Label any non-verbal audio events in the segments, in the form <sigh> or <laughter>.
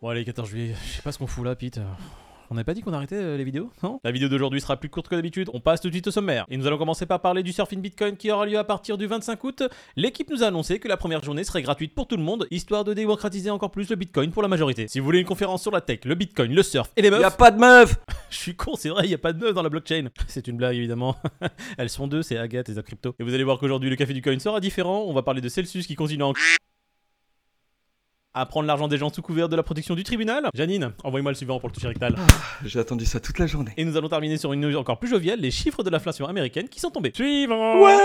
Bon allez, 14 juillet, je sais pas ce qu'on fout là, Pete. On n'a pas dit qu'on arrêtait euh, les vidéos Non? La vidéo d'aujourd'hui sera plus courte que d'habitude. On passe tout de suite au sommaire. Et nous allons commencer par parler du surfing Bitcoin qui aura lieu à partir du 25 août. L'équipe nous a annoncé que la première journée serait gratuite pour tout le monde, histoire de démocratiser encore plus le Bitcoin pour la majorité. Si vous voulez une conférence sur la tech, le Bitcoin, le surf et les meufs, Y a pas de meuf <laughs> je suis con, c'est vrai, il y a pas de meufs dans la blockchain. <laughs> C'est une blague évidemment. <laughs> Elles sont deux, c'est Agathe et Zap Crypto. Et vous allez voir qu'aujourd'hui le café du coin sera différent. On va parler de Celsius qui continue à en à prendre l'argent des gens sous couvert de la protection du tribunal. Janine, envoyez-moi le suivant pour le toucher rectal. J'ai attendu ça toute la journée. Et nous allons terminer sur une news encore plus joviale, les chiffres de l'inflation américaine qui sont tombés. Suivant Ouais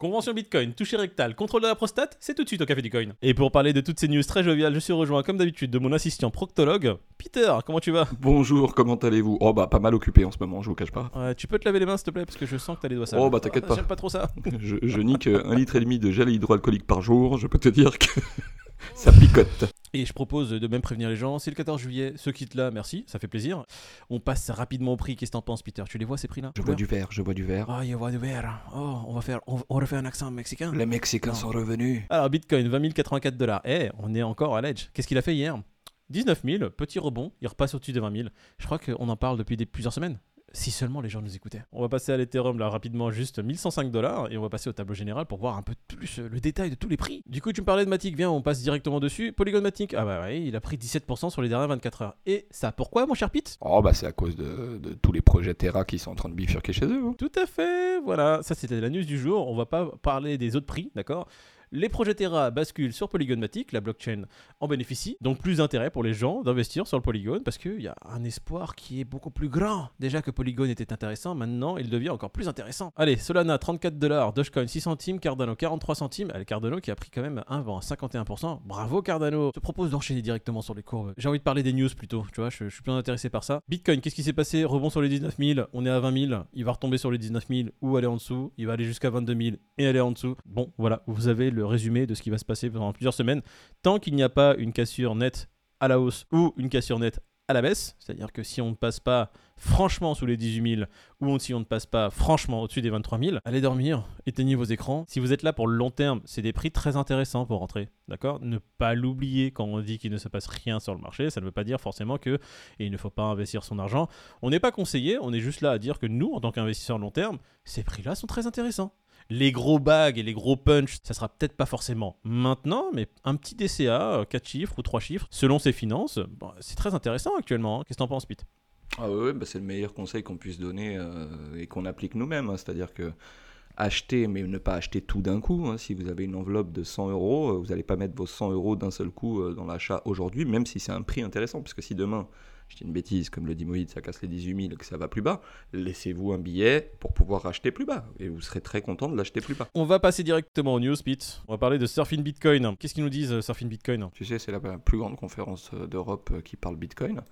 Convention Bitcoin, toucher rectal, contrôle de la prostate, c'est tout de suite au Café du Coin. Et pour parler de toutes ces news très joviales, je suis rejoint comme d'habitude de mon assistant proctologue, Peter, comment tu vas? Bonjour, comment allez-vous? Oh bah pas mal occupé en ce moment, je vous cache pas. Ouais, Tu peux te laver les mains s'il te plaît, parce que je sens que t'as les doigts sales. Oh, bah, t'inquiète Ah, pas. J'aime pas trop ça. <laughs> Je, je nique un litre et demi de gel hydroalcoolique par jour, je peux te dire que <laughs> ça picote. Et je propose de même prévenir les gens, c'est le 14 juillet, ceux quittent là, merci, ça fait plaisir. On passe rapidement au prix, qu'est-ce que t'en penses Peter? Tu les vois ces prix-là? Je bois du verre, je bois du verre. Ah, il y a du verre. Oh, on va faire, on, on refait un accent mexicain. Les Mexicains Non. sont revenus. Alors Bitcoin, 20 084 dollars. Eh, on est encore à l'edge. Qu'est-ce qu'il a fait hier? 19 000, petit rebond, il repasse au-dessus de 20 000. Je crois qu'on en parle depuis des, plusieurs semaines. Si seulement les gens nous écoutaient. On va passer à l'Ethereum là rapidement, juste 1105 dollars, et on va passer au tableau général pour voir un peu plus euh, le détail de tous les prix. Du coup, tu me parlais de Matic, viens, on passe directement dessus. Polygon Matic, ah bah ouais, il a pris 17% sur les dernières 24 heures. Et ça, pourquoi, mon cher Pete? Oh bah c'est à cause de, de tous les projets Terra qui sont en train de bifurquer chez eux. hein. Tout à fait, voilà, ça c'était la news du jour. On va pas parler des autres prix, d'accord? Les projets Terra basculent sur Polygon Matic, la blockchain en bénéficie, donc plus d'intérêt pour les gens d'investir sur le Polygon parce qu'il y a un espoir qui est beaucoup plus grand. Déjà que Polygon était intéressant, maintenant il devient encore plus intéressant. Allez, Solana 34 dollars, Dogecoin 6 centimes, Cardano 43 centimes. Allez, Cardano qui a pris quand même un vent à 51%. Bravo Cardano. Je te propose d'enchaîner directement sur les courbes. J'ai envie de parler des news plutôt, tu vois, je, suis plus intéressé par ça. Bitcoin, qu'est-ce qui s'est passé? Rebond sur les 19 000, on est à 20 000, il va retomber sur les 19 000 ou aller en dessous, il va aller jusqu'à 22 000 et aller en dessous. Bon, voilà, vous avez le résumé de ce qui va se passer pendant plusieurs semaines. Tant qu'il n'y a pas une cassure nette à la hausse ou une cassure nette à la baisse, c'est-à-dire que si on ne passe pas franchement sous les 18 000 ou si on ne passe pas franchement au-dessus des 23 000, allez dormir, éteignez vos écrans. Si vous êtes là pour le long terme, c'est des prix très intéressants pour rentrer, d'accord? Ne pas l'oublier quand on dit qu'il ne se passe rien sur le marché, ça ne veut pas dire forcément que il ne faut pas investir son argent. On n'est pas conseillé, on est juste là à dire que nous, en tant qu'investisseurs long terme, ces prix-là sont très intéressants. Les gros bags et les gros punch, ça sera peut-être pas forcément maintenant, mais un petit DCA, 4 chiffres ou 3 chiffres, selon ses finances, bon, c'est très intéressant actuellement. hein. Qu'est-ce que t'en penses, Pete? Ah ouais, bah c'est le meilleur conseil qu'on puisse donner euh, et qu'on applique nous-mêmes. hein. C'est-à-dire que acheter, mais ne pas acheter tout d'un coup. hein. Si vous avez une enveloppe de 100 euros, euh, vous n'allez pas mettre vos 100 euros d'un seul coup euh, dans l'achat aujourd'hui, même si c'est un prix intéressant. Parce que si demain, je dis une bêtise, comme le dit Moïse, ça casse les 18 000 que ça va plus bas, laissez-vous un billet pour pouvoir racheter plus bas. Et vous serez très content de l'acheter plus bas. On va passer directement aux news, Pete. On va parler de Surfing Bitcoin. Qu'est-ce qu'ils nous disent, euh, Surfing Bitcoin Tu sais, c'est la plus grande conférence euh, d'Europe euh, qui parle Bitcoin.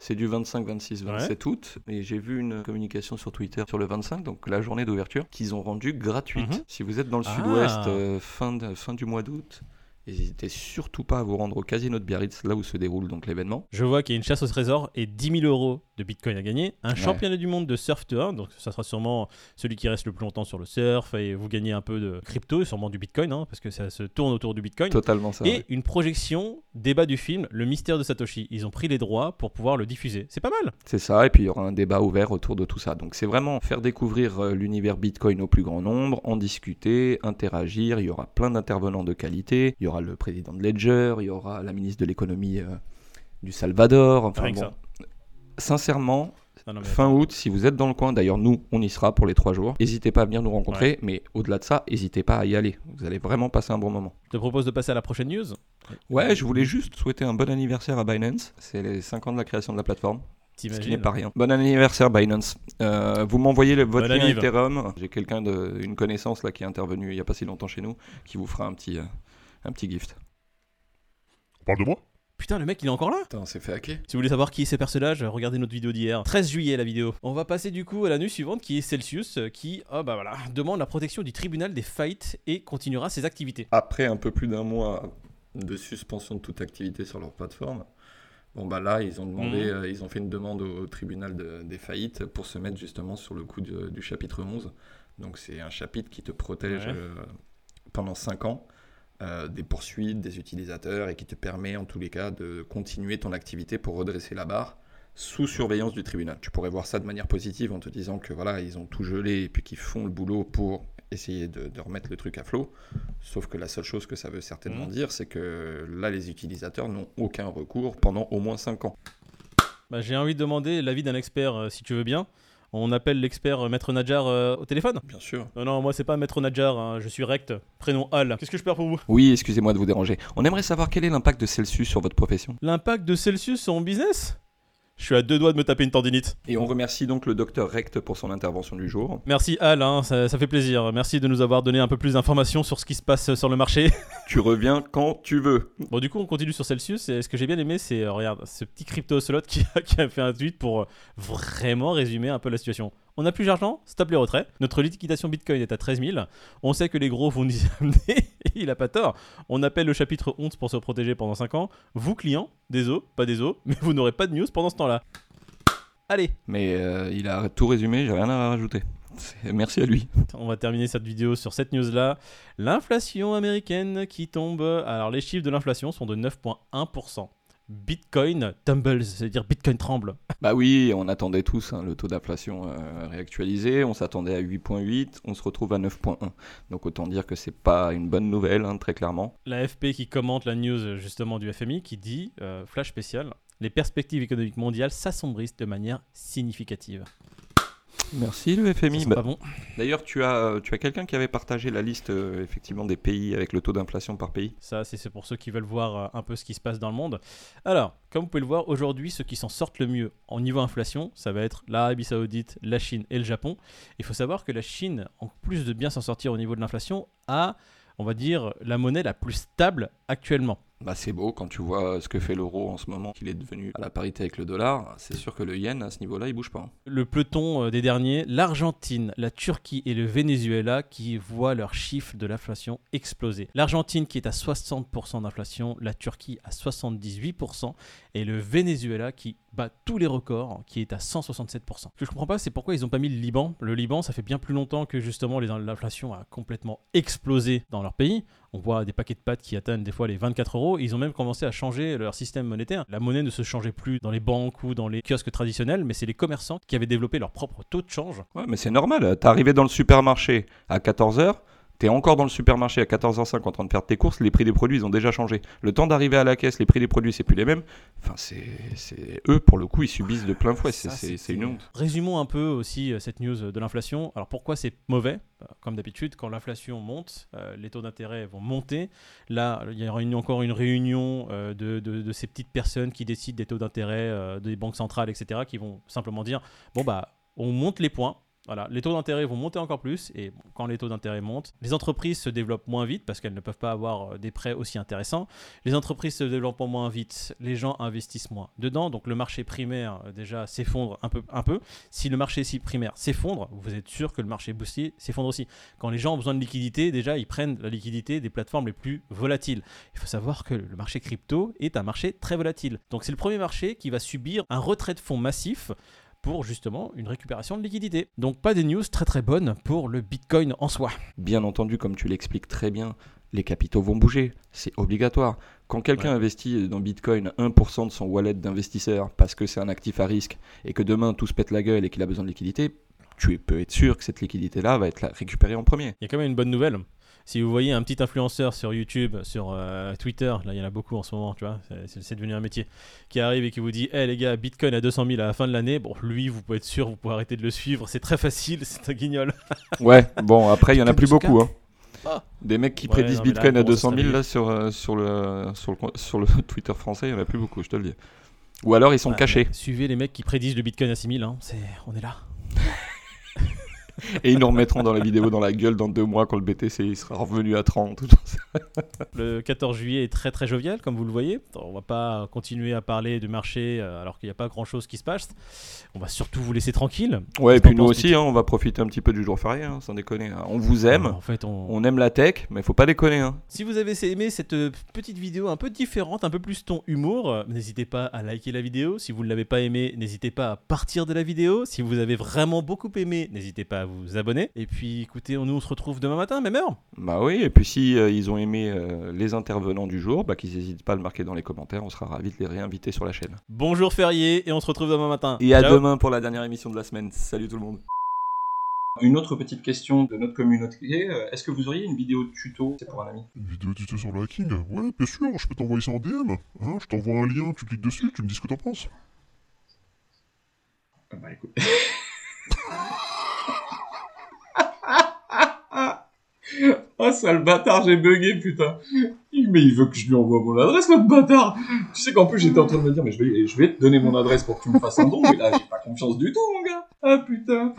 C'est du 25, 26, 27 août. Et j'ai vu une communication sur Twitter sur le 25, donc la journée d'ouverture, qu'ils ont rendue gratuite. Mhm. Si vous êtes dans le Ah. sud-ouest, euh, fin, de- fin du mois d'août, n'hésitez surtout pas à vous rendre au casino de Biarritz, là où se déroule donc l'événement. Je vois qu'il y a une chasse au trésor et 10 000 euros de Bitcoin à gagner. Un Ouais. championnat du monde de surf de 1, donc ça sera sûrement celui qui reste le plus longtemps sur le surf et vous gagnez un peu de crypto et sûrement du Bitcoin, hein, parce que ça se tourne autour du Bitcoin. Totalement ça. Et ouais. une projection débat du film Le mystère de Satoshi. Ils ont pris les droits pour pouvoir le diffuser. C'est pas mal. C'est ça, et puis il y aura un débat ouvert autour de tout ça. Donc c'est vraiment faire découvrir euh, l'univers Bitcoin au plus grand nombre, en discuter, interagir. Il y aura plein d'intervenants de qualité. Il y aura le président de Ledger, il y aura la ministre de l'économie euh, du Salvador. Enfin bon. Sincèrement, Non, non, mais fin août, si vous êtes dans le coin, d'ailleurs nous, on y sera pour les trois jours. N'hésitez pas à venir nous rencontrer, mais au-delà de ça, n'hésitez pas à y aller. Vous allez vraiment passer un bon moment. Je te propose de passer à la prochaine news. Ouais, je voulais juste souhaiter un bon anniversaire à Binance. C'est les 5 ans de la création de la plateforme. Ce qui n'est pas rien. Bon anniversaire Binance. Euh, vous m'envoyez votre Bon lien. Ethereum. J'ai quelqu'un de une connaissance là qui est intervenu il y a pas si longtemps chez nous qui vous fera un petit euh, un petit gift. On parle de moi? Putain, le mec, il est encore là? Attends, c'est fait hacker. Si vous voulez savoir qui est ces personnages, regardez notre vidéo d'hier. 13 juillet la vidéo. On va passer du coup à la news suivante qui est Celsius euh, qui, oh bah voilà, demande la protection du tribunal des faillites et continuera ses activités. Après un peu plus d'un mois de suspension de toute activité sur leur plateforme, bon bah là ils ont demandé, Mhm. euh, ils ont fait une demande au, tribunal de- des faillites pour se mettre justement sur le coup de- du chapitre 11. Donc c'est un chapitre qui te protège Ouais. euh, pendant 5 ans. Euh, des poursuites des utilisateurs et qui te permet en tous les cas de continuer ton activité pour redresser la barre sous surveillance du tribunal. Tu pourrais voir ça de manière positive en te disant que voilà, ils ont tout gelé et puis qu'ils font le boulot pour essayer de, de remettre le truc à flot. Sauf que la seule chose que ça veut certainement Mhm. dire, c'est que là, les utilisateurs n'ont aucun recours pendant au moins 5 ans. Bah, J'ai envie de demander l'avis d'un expert, euh, si tu veux bien. On appelle l'expert euh, Maître Nadjar euh, au téléphone? Bien sûr. Non, non, moi c'est pas Maître Nadjar, hein, je suis Rect, prénom Al. Qu'est-ce que je peux faire pour vous? Oui, excusez-moi de vous déranger. On aimerait savoir quel est l'impact de Celsius sur votre profession? L'impact de Celsius sur mon business? Je suis à deux doigts de me taper une tendinite. Et on remercie donc le docteur Recht pour son intervention du jour. Merci Al, hein, ça, ça fait plaisir. Merci de nous avoir donné un peu plus d'informations sur ce qui se passe sur le marché. <laughs> Tu reviens quand tu veux. Bon, du coup, on continue sur Celsius. Et ce que j'ai bien aimé, c'est, euh, regarde, ce petit crypto slot qui, a- qui a fait un tweet pour euh, vraiment résumer un peu la situation. On n'a plus d'argent, stop les retraits. Notre liquidation Bitcoin est à 13 000. On sait que les gros vont nous y <laughs> amener. Et il a pas tort. On appelle le chapitre 11 pour se protéger pendant 5 ans. Vous, clients, des os, pas des os, mais vous n'aurez pas de news pendant ce temps-là. Allez, Mais euh, il a tout résumé, j'ai rien à rajouter. Merci à lui. On va terminer cette vidéo sur cette news-là. L'inflation américaine qui tombe. Alors, les chiffres de l'inflation sont de 9,1%. Bitcoin tumbles, c'est-à-dire Bitcoin tremble. <laughs> Bah oui, on attendait tous hein, le taux d'inflation euh, réactualisé, on s'attendait à 8.8, on se retrouve à 9.1. Donc autant dire que c'est pas une bonne nouvelle, hein, très clairement. L'AFP qui commente la news justement du FMI qui dit, euh, flash spécial, les perspectives économiques mondiales s'assombrissent de manière significative. Merci le FMI. Bah, bon. D'ailleurs, tu as, tu as quelqu'un qui avait partagé la liste euh, effectivement des pays avec le taux d'inflation par pays? Ça, c'est c'est pour ceux qui veulent voir euh, un peu ce qui se passe dans le monde. Alors, comme vous pouvez le voir, aujourd'hui, ceux qui s'en sortent le mieux en niveau inflation, ça va être l'Arabie Saoudite, la Chine et le Japon. Il faut savoir que la Chine, en plus de bien s'en sortir au niveau de l'inflation, a, on va dire, la monnaie la plus stable actuellement. Bah c'est beau quand tu vois ce que fait l'euro en ce moment, qu'il est devenu à la parité avec le dollar. C'est sûr que le yen à ce niveau-là, il bouge pas. hein. Le peloton euh, des derniers, l'Argentine, la Turquie et le Venezuela qui voient leurs chiffres de l'inflation exploser. L'Argentine qui est à 60% d'inflation, la Turquie à 78% et le Venezuela qui bat tous les records qui est à 167%. Ce que je comprends pas, c'est pourquoi ils n'ont pas mis le Liban. Le Liban, ça fait bien plus longtemps que justement l'inflation a complètement explosé dans leur pays. On voit des paquets de pâtes qui atteignent des fois les 24 euros. Ils ont même commencé à changer leur système monétaire. La monnaie ne se changeait plus dans les banques ou dans les kiosques traditionnels, mais c'est les commerçants qui avaient développé leur propre taux de change. Ouais, mais c'est normal. T'es arrivé dans le supermarché à 14h, t'es encore dans le supermarché à 14h05 en train de faire tes courses, les prix des produits ils ont déjà changé. Le temps d'arriver à la caisse, les prix des produits c'est plus les mêmes. Enfin, c'est eux pour le coup, ils subissent de plein fouet. C'est une honte. Résumons un peu aussi euh, cette news de l'inflation. Alors pourquoi c'est mauvais? Euh, Comme d'habitude, quand l'inflation monte, euh, les taux d'intérêt vont monter. Là, il y aura une- encore une réunion euh, de, de- de ces petites personnes qui décident des taux d'intérêt euh, des banques centrales, etc., qui vont simplement dire, bon bah, on monte les points. Voilà, les taux d'intérêt vont monter encore plus et quand les taux d'intérêt montent, les entreprises se développent moins vite parce qu'elles ne peuvent pas avoir euh, des prêts aussi intéressants. Les entreprises se développent moins vite, les gens investissent moins dedans, donc le marché primaire euh, déjà s'effondre un peu, un peu. Si le marché primaire s'effondre, vous êtes sûr que le marché boursier s'effondre aussi. Quand les gens ont besoin de liquidité, déjà ils prennent la liquidité des plateformes les plus volatiles. Il faut savoir que le marché crypto est un marché très volatile. Donc c'est le premier marché qui va subir un retrait de fonds massif pour justement une récupération de liquidité. Donc pas des news très très bonnes pour le Bitcoin en soi. Bien entendu, comme tu l'expliques très bien, les capitaux vont bouger. C'est obligatoire. Quand quelqu'un Ouais. investit dans Bitcoin 1% de son wallet d'investisseur parce que c'est un actif à risque et que demain tout se pète la gueule et qu'il a besoin de liquidité, tu peux être sûr que cette liquidité-là va être la- récupérée en premier. Il y a quand même une bonne nouvelle. Si vous voyez un petit influenceur sur YouTube, sur euh, Twitter, là il y en a beaucoup en ce moment, tu vois, c'est- devenu un métier, qui arrive et qui vous dit, hé les gars, Bitcoin à 200 000 à la fin de l'année, bon lui vous pouvez être sûr, vous pouvez arrêter de le suivre, c'est très facile, <laughs> c'est un guignol. <laughs> Ouais, bon, après, il y en a plus beaucoup. Hein. Ah. Des mecs qui Ouais, prédisent non, mais là, Bitcoin à bon, ça 200 000 serait là, sur, euh, sur, le, sur, le, sur le <laughs> Twitter français, il y en a plus beaucoup, je te le dis. Ou alors ils sont cachés Suivez les mecs qui prédisent le Bitcoin à 6 000, hein, c'est- on est là. <laughs> et ils nous remettront dans la vidéo dans la gueule dans deux mois quand le BTC il sera revenu à 30. Le 14 juillet est très très jovial, comme vous le voyez. On va pas continuer à parler du marché euh, alors qu'il n'y a pas grand chose qui se passe. On va surtout vous laisser tranquille. Ouais, et puis nous aussi, hein, on va profiter un petit peu du jour férié, hein, sans déconner. hein. On vous aime, En fait, on, on aime la tech, mais faut pas déconner. Hein. Si vous avez aimé cette euh, petite vidéo un peu différente, un peu plus ton humour, euh, n'hésitez pas à liker la vidéo. Si vous ne l'avez pas aimé, n'hésitez pas à partir de la vidéo. Si vous avez vraiment beaucoup aimé, n'hésitez pas à vous abonner. Et puis écoutez, nous on se retrouve demain matin, même heure. Bah oui, et puis si euh, ils ont aimé euh, les intervenants du jour, bah qu'ils n'hésitent pas à le marquer dans les commentaires, on sera ravis de les réinviter sur la chaîne. Bonjour férié et on se retrouve demain matin. Et à demain pour la dernière émission de la semaine. Salut tout le monde. Une autre petite question de notre communauté, euh, est-ce que vous auriez une vidéo de tuto? C'est pour un ami. Une vidéo tuto sur le hacking? Ouais, bien sûr, je peux t'envoyer ça en DM. Hein, je t'envoie un lien, tu cliques dessus, tu me dis ce que t'en penses. Ah bah écoute. <laughs> oh sale bâtard, j'ai bugué putain. Mais il veut que je lui envoie mon adresse, l'autre bâtard. Tu sais qu'en plus j'étais en train de me dire, mais je vais, je vais te donner mon adresse pour que tu me fasses un don, mais là j'ai pas confiance du tout mon gars. Ah putain.